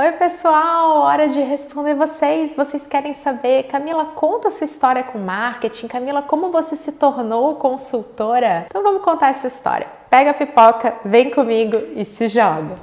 Oi, pessoal! Hora de responder vocês. Vocês querem saber, Camila, conta sua história com marketing. Camila, como você se tornou consultora? Então vamos contar essa história. Pega a pipoca, vem comigo e se joga.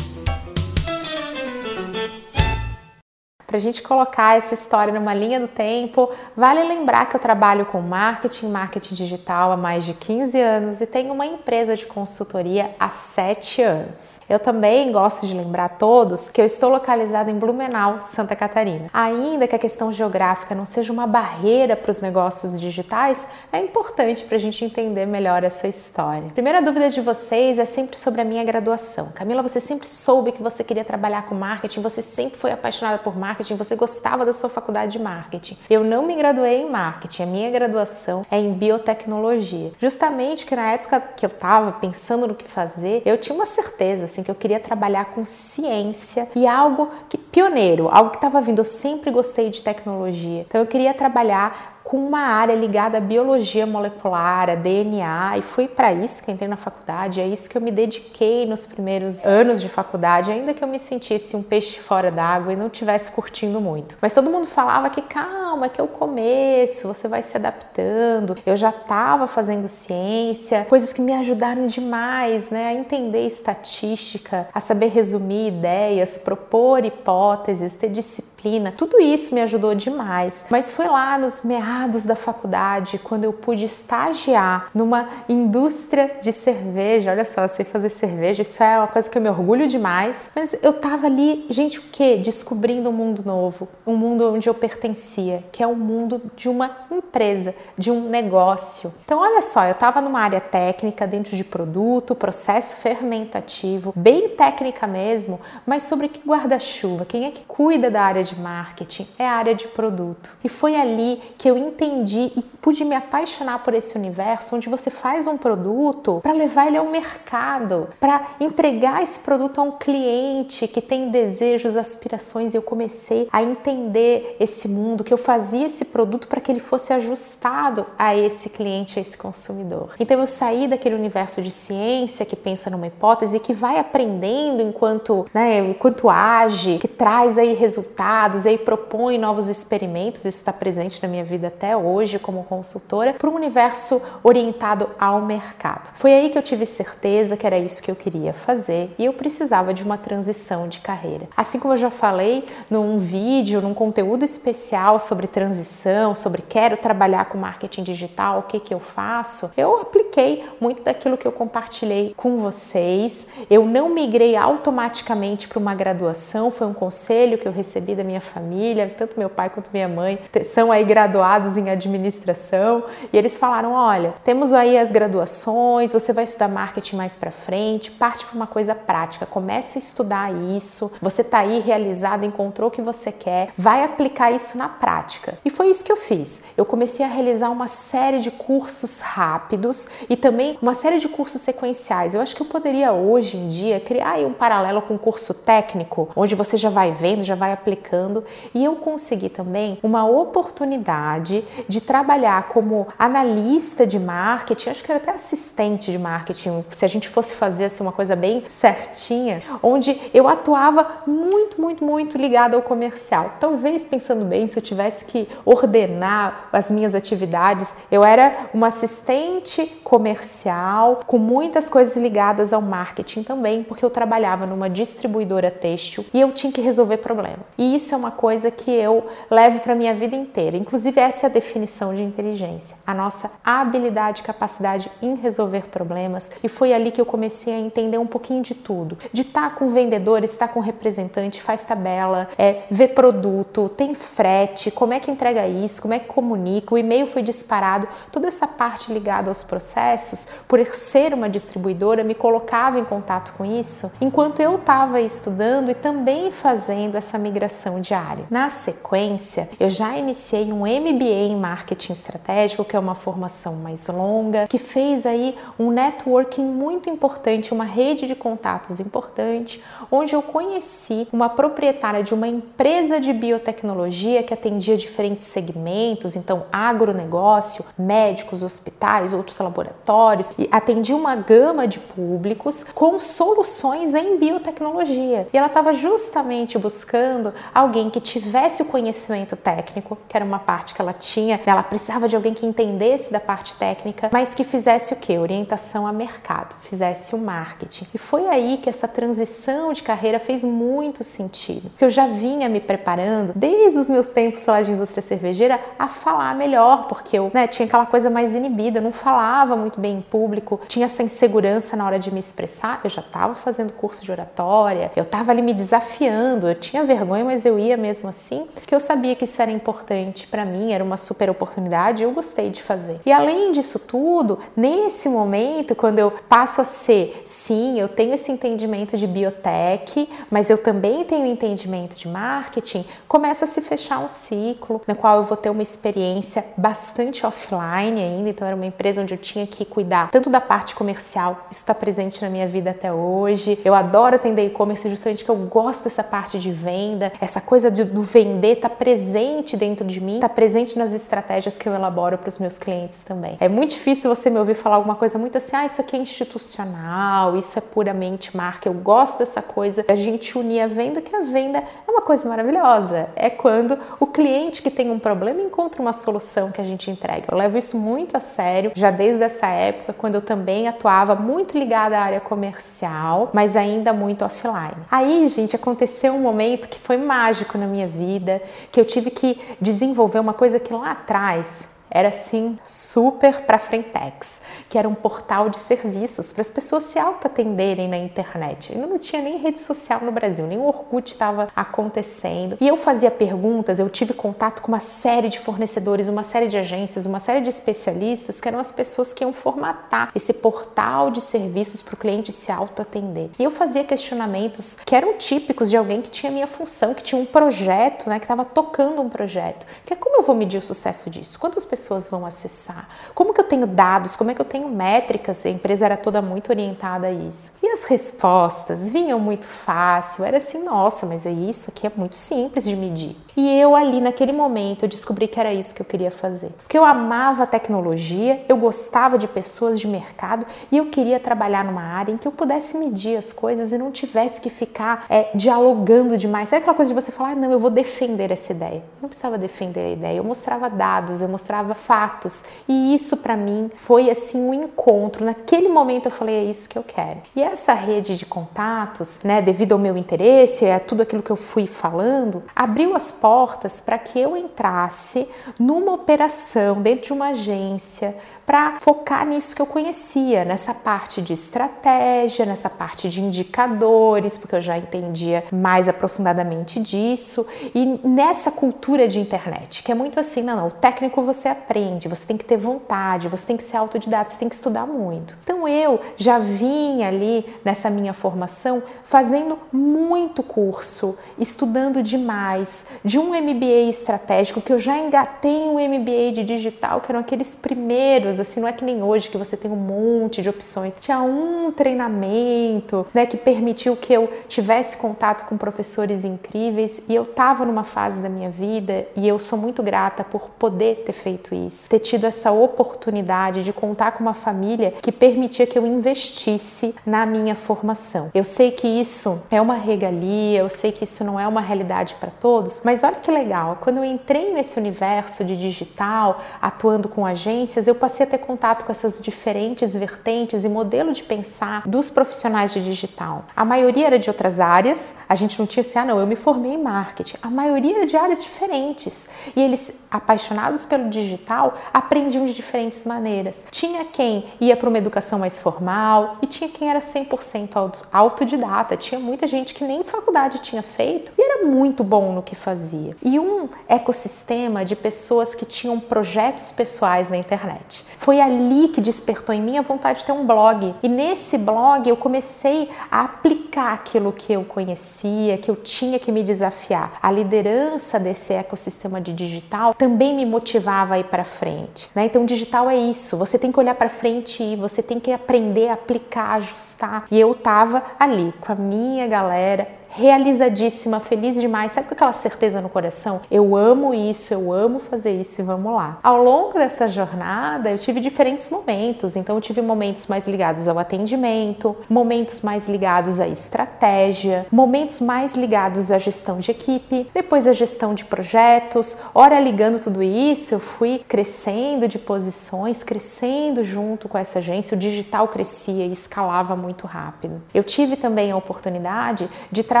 Para a gente colocar essa história numa linha do tempo, vale lembrar que eu trabalho com marketing, marketing digital há mais de 15 anos e tenho uma empresa de consultoria há 7 anos. Eu também gosto de lembrar a todos que eu estou localizada em Blumenau, Santa Catarina. Ainda que a questão geográfica não seja uma barreira para os negócios digitais, é importante para a gente entender melhor essa história. Primeira dúvida de vocês é sempre sobre a minha graduação. Camila, você sempre soube que você queria trabalhar com marketing, você sempre foi apaixonada por marketing marketing, você gostava da sua faculdade de marketing. Eu não me graduei em marketing, a minha graduação é em biotecnologia. Justamente que na época que eu estava pensando no que fazer, eu tinha uma certeza assim que eu queria trabalhar com ciência e algo que pioneiro, algo que estava vindo. Eu sempre gostei de tecnologia. Então eu queria trabalhar com uma área ligada à biologia molecular, a DNA, e foi para isso que entrei na faculdade, é isso que eu me dediquei nos primeiros anos de faculdade, ainda que eu me sentisse um peixe fora d'água e não tivesse curtindo muito. Mas todo mundo falava que calma, que é o começo, você vai se adaptando. Eu já estava fazendo ciência, coisas que me ajudaram demais, né, a entender estatística, a saber resumir ideias, propor hipóteses, ter disciplina. Tudo isso me ajudou demais. Mas foi lá nos meados da faculdade, quando eu pude estagiar numa indústria de cerveja. Olha só, sei fazer cerveja, isso é uma coisa que eu me orgulho demais. Mas eu tava ali, gente, o quê? Descobrindo um mundo novo, um mundo onde eu pertencia, que é o mundo de uma empresa, de um negócio. Então, olha só, eu tava numa área técnica, dentro de produto, processo fermentativo, bem técnica mesmo, mas sobre que guarda-chuva? Quem é que cuida da área de marketing? É a área de produto. E foi ali que eu entendi e pude me apaixonar por esse universo onde você faz um produto para levar ele ao mercado, para entregar esse produto a um cliente que tem desejos, aspirações. E eu comecei a entender esse mundo, que eu fazia esse produto para que ele fosse ajustado a esse cliente, a esse consumidor. Então eu saí daquele universo de ciência que pensa numa hipótese, que vai aprendendo enquanto, né, enquanto age, que traz aí resultados, aí propõe novos experimentos. Isso está presente na minha vida até hoje como consultora, para um universo orientado ao mercado. Foi aí que eu tive certeza que era isso que eu queria fazer e eu precisava de uma transição de carreira. Assim como eu já falei num vídeo, num conteúdo especial sobre transição, sobre quero trabalhar com marketing digital, o que que eu faço, eu apliquei muito daquilo que eu compartilhei com vocês. Eu não migrei automaticamente para uma graduação, foi um conselho que eu recebi da minha família, tanto meu pai quanto minha mãe são aí graduados em administração e eles falaram: olha, temos aí as graduações, você vai estudar marketing mais para frente, parte para uma coisa prática, comece a estudar isso, você tá aí realizado, encontrou o que você quer, vai aplicar isso na prática. E foi isso que eu fiz. Eu comecei a realizar uma série de cursos rápidos e também uma série de cursos sequenciais. Eu acho que eu poderia hoje em dia criar um paralelo com um curso técnico, onde você já vai vendo, já vai aplicando, e eu consegui também uma oportunidade de trabalhar como analista de marketing, acho que era até assistente de marketing, se a gente fosse fazer assim, uma coisa bem certinha, onde eu atuava muito, muito, muito ligada ao comercial. Talvez pensando bem, se eu tivesse que ordenar as minhas atividades, eu era uma assistente comercial com muitas coisas ligadas ao marketing também, porque eu trabalhava numa distribuidora têxtil e eu tinha que resolver problema. E isso é uma coisa que eu levo para minha vida inteira. Inclusive essa é a definição de inteligência, a nossa habilidade, capacidade em resolver problemas. E foi ali que eu comecei a entender um pouquinho de tudo. De estar com vendedores, estar com representante, faz tabela, é, ver produto, tem frete, como é que entrega isso, como é que comunica, o e-mail foi disparado, toda essa parte ligada aos processos, por ser uma distribuidora, me colocava em contato com isso enquanto eu estava estudando e também fazendo essa migração diária. Na sequência, eu já iniciei um MBA em marketing estratégico, que é uma formação mais longa, que fez aí um networking muito importante, uma rede de contatos importante, onde eu conheci uma proprietária de uma empresa de biotecnologia que atendia diferentes segmentos, então agronegócio, médicos, hospitais, outros laboratórios e atendia uma gama de públicos com soluções em biotecnologia. E ela estava justamente buscando alguém que tivesse o conhecimento técnico, que era uma parte que ela tinha, ela precisava de alguém que entendesse da parte técnica, mas que fizesse o que? Orientação a mercado, fizesse o marketing. E foi aí que essa transição de carreira fez muito sentido, porque eu já vinha me preparando desde os meus tempos lá de indústria cervejeira a falar melhor, porque eu né, tinha aquela coisa mais inibida, não falava muito bem em público, tinha essa insegurança na hora de me expressar. Eu já estava fazendo curso de oratória, eu estava ali me desafiando, eu tinha vergonha, mas eu ia mesmo assim, porque eu sabia que isso era importante para mim, era uma super oportunidade, eu gostei de fazer. E além disso tudo, nesse momento, quando eu passo a ser, sim, eu tenho esse entendimento de biotech, mas eu também tenho entendimento de marketing, começa a se fechar um ciclo no qual eu vou ter uma experiência bastante offline ainda, então era uma empresa onde eu tinha que cuidar tanto da parte comercial, isso está presente na minha vida até hoje. Eu adoro atender e-commerce justamente que eu gosto dessa parte de venda, essa coisa do vender está presente dentro de mim, está presente nas estratégias que eu elaboro para os meus clientes também. É muito difícil você me ouvir falar alguma coisa muito assim, ah, isso aqui é institucional, isso é puramente marca. Eu gosto dessa coisa da gente unir a venda, que a venda é uma coisa maravilhosa. É quando o cliente que tem um problema encontra uma solução que a gente entrega. Eu levo isso muito a sério, já desde essa época, quando eu também atuava muito ligada à área comercial, mas ainda muito offline. Aí, gente, aconteceu um momento que foi mágico na minha vida, que eu tive que desenvolver uma coisa que lá atrás era assim super para frentex, que era um portal de serviços para as pessoas se auto-atenderem na internet. Ainda não tinha nem rede social no Brasil, nem o Orkut estava acontecendo. E eu fazia perguntas, eu tive contato com uma série de fornecedores, uma série de agências, uma série de especialistas que eram as pessoas que iam formatar esse portal de serviços para o cliente se auto-atender. E eu fazia questionamentos que eram típicos de alguém que tinha minha função, que tinha um projeto, né, que estava tocando um projeto. Que é como eu vou medir o sucesso disso? Quantas pessoas pessoas vão acessar? Como que eu tenho dados? Como é que eu tenho métricas? A empresa era toda muito orientada a isso. E as respostas vinham muito fácil, era assim, nossa, mas é isso aqui é muito simples de medir. E eu ali naquele momento eu descobri que era isso que eu queria fazer. Porque eu amava tecnologia, eu gostava de pessoas de mercado e eu queria trabalhar numa área em que eu pudesse medir as coisas e não tivesse que ficar é, dialogando demais. Sabe aquela coisa de você falar, ah, não, eu vou defender essa ideia. Eu não precisava defender a ideia, eu mostrava dados, eu mostrava fatos. E isso para mim foi assim um encontro. Naquele momento eu falei, é isso que eu quero. E essa rede de contatos, né, devido ao meu interesse, é tudo aquilo que eu fui falando, abriu as portas para que eu entrasse numa operação dentro de uma agência para focar nisso que eu conhecia, nessa parte de estratégia, nessa parte de indicadores, porque eu já entendia mais aprofundadamente disso, e nessa cultura de internet, que é muito assim, não, não, o técnico você aprende, você tem que ter vontade, você tem que ser autodidata, você tem que estudar muito. Então eu já vinha ali nessa minha formação fazendo muito curso, estudando demais, de um MBA estratégico que eu já engatei um MBA de digital, que eram aqueles primeiros assim, não é que nem hoje que você tem um monte de opções. Tinha um treinamento, né, que permitiu que eu tivesse contato com professores incríveis e eu tava numa fase da minha vida e eu sou muito grata por poder ter feito isso, ter tido essa oportunidade de contar com uma família que permitia que eu investisse na minha formação. Eu sei que isso é uma regalia, eu sei que isso não é uma realidade para todos, mas olha que legal, quando eu entrei nesse universo de digital, atuando com agências, eu passei ter contato com essas diferentes vertentes e modelo de pensar dos profissionais de digital. A maioria era de outras áreas, a gente não tinha assim, ah, não, eu me formei em marketing. A maioria era de áreas diferentes e eles, apaixonados pelo digital, aprendiam de diferentes maneiras. Tinha quem ia para uma educação mais formal e tinha quem era 100% autodidata. Tinha muita gente que nem faculdade tinha feito e era muito bom no que fazia. E um ecossistema de pessoas que tinham projetos pessoais na internet. Foi ali que despertou em mim a vontade de ter um blog. E nesse blog eu comecei a aplicar aquilo que eu conhecia, que eu tinha que me desafiar. A liderança desse ecossistema de digital também me motivava a ir para frente. Né? Então, digital é isso. Você tem que olhar para frente e você tem que aprender a aplicar, ajustar. E eu tava ali com a minha galera realizadíssima, feliz demais, sabe com aquela certeza no coração? Eu amo isso, eu amo fazer isso e vamos lá. Ao longo dessa jornada, eu tive diferentes momentos, então eu tive momentos mais ligados ao atendimento, momentos mais ligados à estratégia, momentos mais ligados à gestão de equipe, depois a gestão de projetos. Ora, ligando tudo isso, eu fui crescendo de posições, crescendo junto com essa agência, o digital crescia e escalava muito rápido. Eu tive também a oportunidade de trabalhar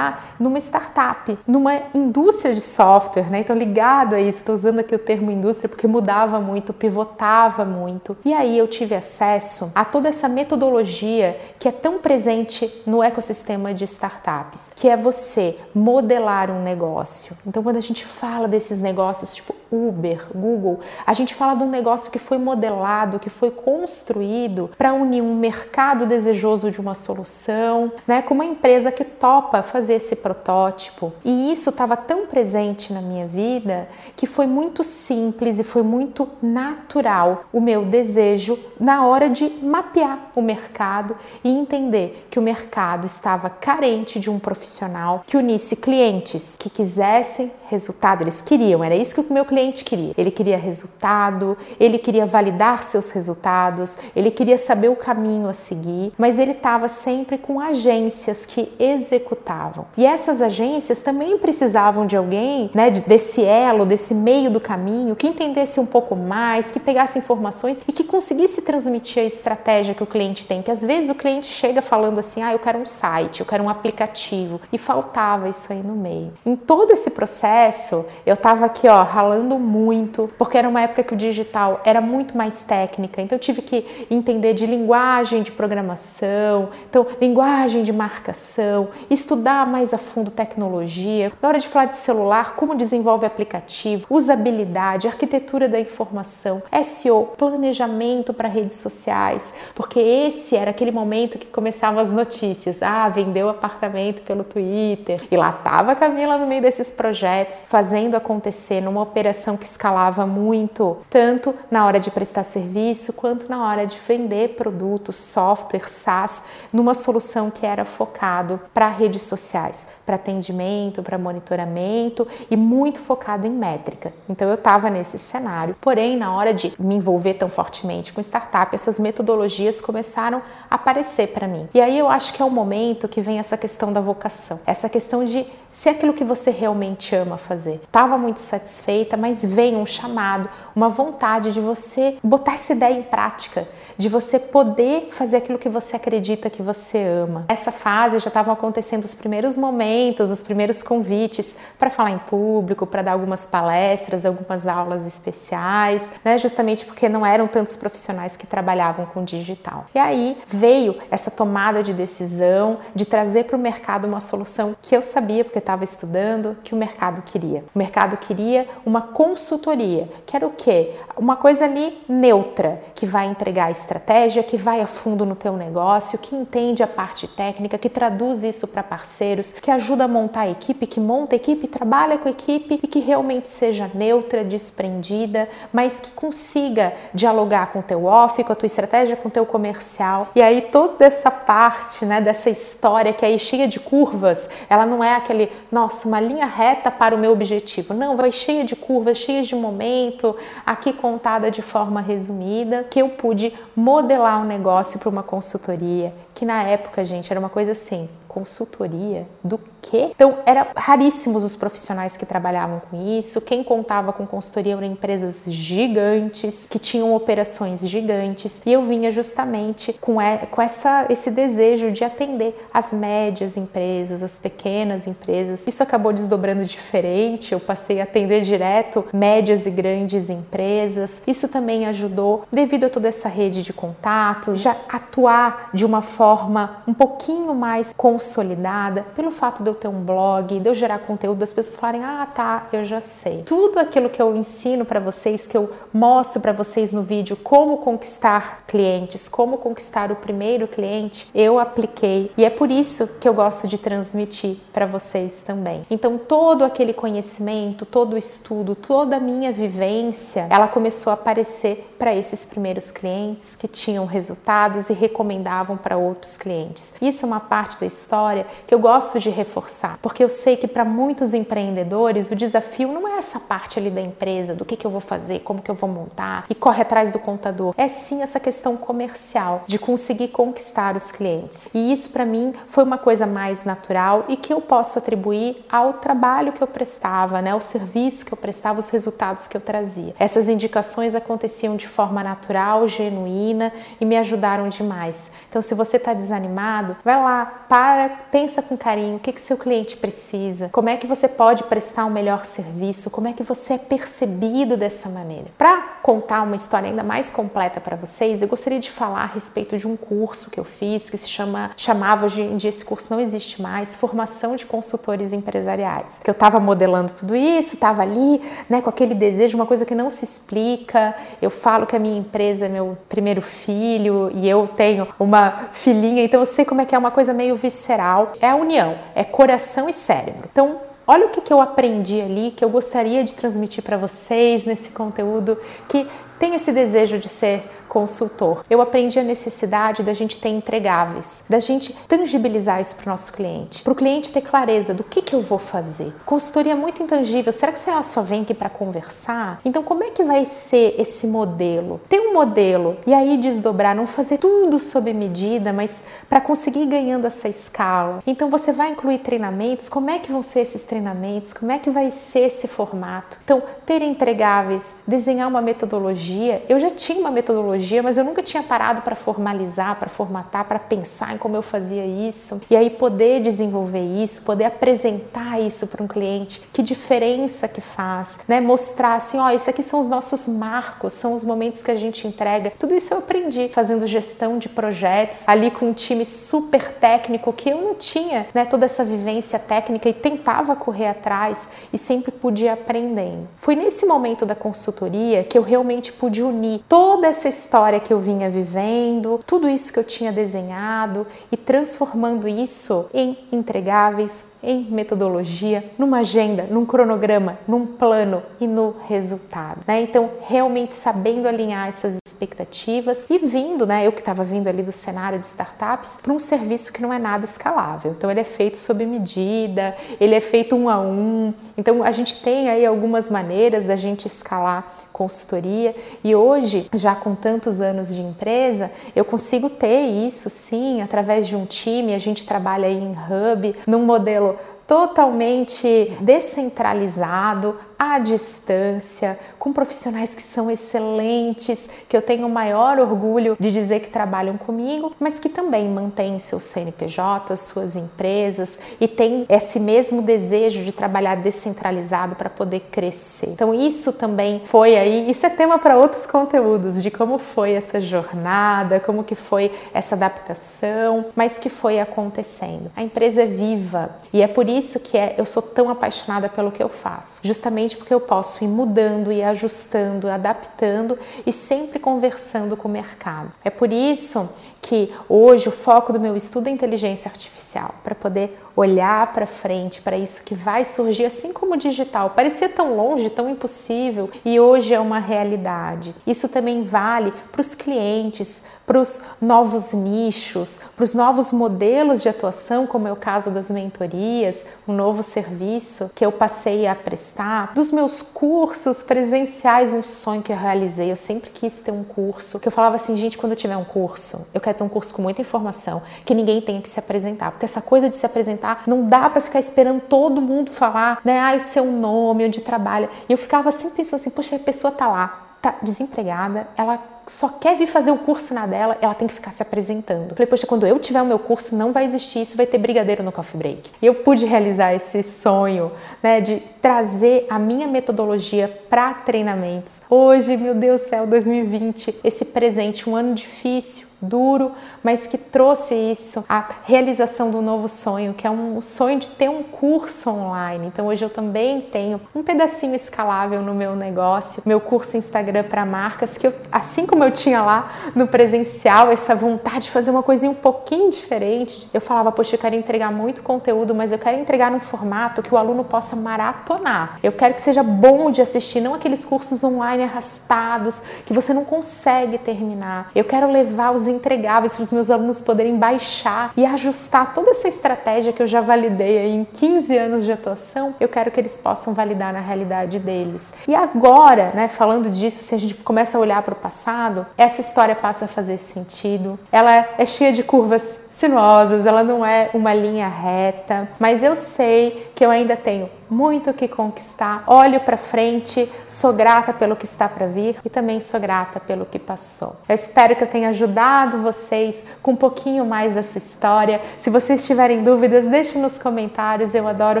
numa startup, numa indústria de software, né? Então, ligado a isso, estou usando aqui o termo indústria porque mudava muito, pivotava muito. E aí eu tive acesso a toda essa metodologia que é tão presente no ecossistema de startups, que é você modelar um negócio. Então, quando a gente fala desses negócios tipo Uber, Google, a gente fala de um negócio que foi modelado, que foi construído para unir um mercado desejoso de uma solução, né, com uma empresa que topa fazer esse protótipo. E isso estava tão presente na minha vida que foi muito simples e foi muito natural o meu desejo na hora de mapear o mercado e entender que o mercado estava carente de um profissional que unisse clientes que quisessem resultado, eles queriam, era isso que o meu cliente queria. Ele queria resultado, ele queria validar seus resultados, ele queria saber o caminho a seguir, mas ele estava sempre com agências que executavam. E essas agências também precisavam de alguém, né, desse elo, desse meio do caminho, que entendesse um pouco mais, que pegasse informações e que conseguisse transmitir a estratégia que o cliente tem. Que às vezes o cliente chega falando assim: "Ah, eu quero um site, eu quero um aplicativo", e faltava isso aí no meio. Em todo esse processo, eu estava aqui, ó, ralando muito, porque era uma época que o digital era muito mais técnica, então eu tive que entender de linguagem de programação, então linguagem de marcação, estudar mais a fundo tecnologia. Na hora de falar de celular, como desenvolve aplicativo, usabilidade, arquitetura da informação, SEO, planejamento para redes sociais, porque esse era aquele momento que começavam as notícias. Ah, vendeu apartamento pelo Twitter. E lá estava a Camila no meio desses projetos, fazendo acontecer numa operação que escalava muito, tanto na hora de prestar serviço quanto na hora de vender produtos, software, SaaS, numa solução que era focado para redes sociais, para atendimento, para monitoramento e muito focado em métrica. Então eu estava nesse cenário. Porém, na hora de me envolver tão fortemente com startup, essas metodologias começaram a aparecer para mim. E aí eu acho que é o momento que vem essa questão da vocação, essa questão de se aquilo que você realmente ama fazer. Estava muito satisfeita, mas vem um chamado, uma vontade de você botar essa ideia em prática, de você poder fazer aquilo que você acredita que você ama. Essa fase já estavam acontecendo os primeiros momentos, os primeiros convites para falar em público, para dar algumas palestras, algumas aulas especiais, né? Justamente porque não eram tantos profissionais que trabalhavam com digital. E aí veio essa tomada de decisão de trazer para o mercado uma solução que eu sabia porque estava estudando que o mercado queria. O mercado queria uma consultoria, que era o quê? Uma coisa ali neutra, que vai entregar estratégia, que vai a fundo no teu negócio, que entende a parte técnica, que traduz isso para parceiros, que ajuda a montar a equipe, que monta a equipe, trabalha com a equipe e que realmente seja neutra, desprendida, mas que consiga dialogar com o teu off, com a tua estratégia, com o teu comercial. E aí toda essa parte, né, dessa história que é aí cheia de curvas, ela não é aquele, nossa, uma linha reta para o meu objetivo. Não, vai cheia de curvas, cheia de momento, aqui contada de forma resumida, que eu pude modelar um negócio para uma consultoria, que na época, gente, era uma coisa assim, consultoria do quê? Então, era raríssimos os profissionais que trabalhavam com isso. Quem contava com consultoria eram empresas gigantes, que tinham operações gigantes. E eu vinha justamente com, com essa, esse desejo de atender as médias empresas, as pequenas empresas. Isso acabou desdobrando diferente. Eu passei a atender direto médias e grandes empresas. Isso também ajudou, devido a toda essa rede de contatos, já atuar de uma forma um pouquinho mais consolidada, pelo fato de eu ter um blog, de eu gerar conteúdo, das pessoas falarem: "Ah, tá, eu já sei". Tudo aquilo que eu ensino para vocês, que eu mostro para vocês no vídeo como conquistar clientes, como conquistar o primeiro cliente, eu apliquei e é por isso que eu gosto de transmitir para vocês também. Então, todo aquele conhecimento, todo o estudo, toda a minha vivência, ela começou a aparecer para esses primeiros clientes que tinham resultados e recomendavam para outros clientes. Isso é uma parte da história que eu gosto de reforçar forçar, porque eu sei que para muitos empreendedores o desafio não é essa parte ali da empresa, do que, que eu vou fazer, como que eu vou montar e corre atrás do contador. É sim essa questão comercial, de conseguir conquistar os clientes. E isso para mim foi uma coisa mais natural e que eu posso atribuir ao trabalho que eu prestava, né, ao serviço que eu prestava, os resultados que eu trazia. Essas indicações aconteciam de forma natural, genuína e me ajudaram demais. Então, se você está desanimado, vai lá, para, pensa com carinho, o que que seu cliente precisa, como é que você pode prestar um melhor serviço, como é que você é percebido dessa maneira. Para contar uma história ainda mais completa para vocês, eu gostaria de falar a respeito de um curso que eu fiz que se chama chamava hoje em dia esse curso não existe mais, formação de consultores empresariais. Que eu estava modelando tudo isso, estava ali, né, com aquele desejo, uma coisa que não se explica. Eu falo que a minha empresa é meu primeiro filho e eu tenho uma filhinha, então eu sei como é que é uma coisa meio visceral. É a união, é coração e cérebro. Então, olha o que, que eu aprendi ali que eu gostaria de transmitir para vocês nesse conteúdo que tem esse desejo de ser consultor. Eu aprendi a necessidade da gente ter entregáveis, da gente tangibilizar isso para o nosso cliente, para o cliente ter clareza do que, que eu vou fazer. Consultoria é muito intangível. Será que ela só vem aqui para conversar? Então, como é que vai ser esse modelo? Ter um modelo e aí desdobrar, não fazer tudo sob medida, mas para conseguir ir ganhando essa escala. Então, você vai incluir treinamentos. Como é que vão ser esses treinamentos? Como é que vai ser esse formato? Então, ter entregáveis, desenhar uma metodologia. Eu já tinha uma metodologia metodologia, mas eu nunca tinha parado para formalizar, para formatar, para pensar em como eu fazia isso. E aí poder desenvolver isso, poder apresentar isso para um cliente, que diferença que faz, né? Mostrar assim, ó, isso aqui são os nossos marcos, são os momentos que a gente entrega. Tudo isso eu aprendi fazendo gestão de projetos, ali com um time super técnico que eu não tinha, né, toda essa vivência técnica e tentava correr atrás e sempre podia aprendendo. Foi nesse momento da consultoria que eu realmente pude unir toda essa história que eu vinha vivendo, tudo isso que eu tinha desenhado e transformando isso em entregáveis, em metodologia, numa agenda, num cronograma, num plano e no resultado. Né? Então, realmente sabendo alinhar essas expectativas e vindo, né, eu que estava vindo ali do cenário de startups, para um serviço que não é nada escalável. Então, ele é feito sob medida, ele é feito um a um. Então, a gente tem aí algumas maneiras da gente escalar consultoria e hoje, já com tantos anos de empresa, eu consigo ter isso sim através de um time. A gente trabalha em hub, num modelo totalmente descentralizado, à distância, com profissionais que são excelentes, que eu tenho o maior orgulho de dizer que trabalham comigo, mas que também mantêm seus CNPJs, suas empresas e têm esse mesmo desejo de trabalhar descentralizado para poder crescer. Então isso também foi aí, isso é tema para outros conteúdos de como foi essa jornada, como que foi essa adaptação, mas que foi acontecendo. A empresa é viva e é por isso que é, eu sou tão apaixonada pelo que eu faço. Justamente porque eu posso ir mudando e ajustando, adaptando e sempre conversando com o mercado. É por isso que hoje o foco do meu estudo é inteligência artificial, para poder olhar para frente, para isso que vai surgir, assim como o digital. Parecia tão longe, tão impossível e hoje é uma realidade. Isso também vale para os clientes, para os novos nichos, para os novos modelos de atuação, como é o caso das mentorias, um novo serviço que eu passei a prestar, dos meus cursos presenciais, um sonho que eu realizei. Eu sempre quis ter um curso, que eu falava assim, gente, quando eu tiver um curso, eu quero ter um curso com muita informação, que ninguém tenha que se apresentar, porque essa coisa de se apresentar não dá para ficar esperando todo mundo falar, né, ah, o seu nome, onde trabalha. E eu ficava sempre pensando assim, poxa, a pessoa tá lá, tá desempregada, ela só quer vir fazer o curso na dela, ela tem que ficar se apresentando. Falei, poxa, quando eu tiver o meu curso, não vai existir isso, vai ter brigadeiro no coffee break. E eu pude realizar esse sonho, né, de trazer a minha metodologia para treinamentos. Hoje, meu Deus do céu, 2020, esse presente, um ano difícil, duro, mas que trouxe isso, a realização do novo sonho, que é um sonho de ter um curso online. Então hoje eu também tenho um pedacinho escalável no meu negócio, meu curso Instagram para marcas, que eu, assim como eu tinha lá no presencial, essa vontade de fazer uma coisinha um pouquinho diferente, eu falava, poxa, eu quero entregar muito conteúdo, mas eu quero entregar num formato que o aluno possa maratonar. Eu quero que seja bom de assistir, não aqueles cursos online arrastados que você não consegue terminar. Eu quero levar os entregáveis para os meus alunos poderem baixar e ajustar toda essa estratégia que eu já validei aí em 15 anos de atuação, eu quero que eles possam validar na realidade deles. E agora, né, falando disso, se a gente começa a olhar para o passado, essa história passa a fazer sentido. Ela é cheia de curvas sinuosas, ela não é uma linha reta, mas eu sei que eu ainda tenho muito o que conquistar. Olho para frente, sou grata pelo que está para vir e também sou grata pelo que passou. Eu espero que eu tenha ajudado vocês com um pouquinho mais dessa história. Se vocês tiverem dúvidas, deixem nos comentários, eu adoro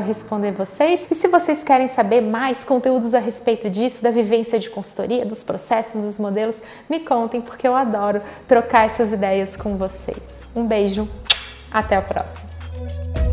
responder vocês. E se vocês querem saber mais conteúdos a respeito disso, da vivência de consultoria, dos processos, dos modelos, me contem porque eu adoro trocar essas ideias com vocês. Um beijo, até a próxima.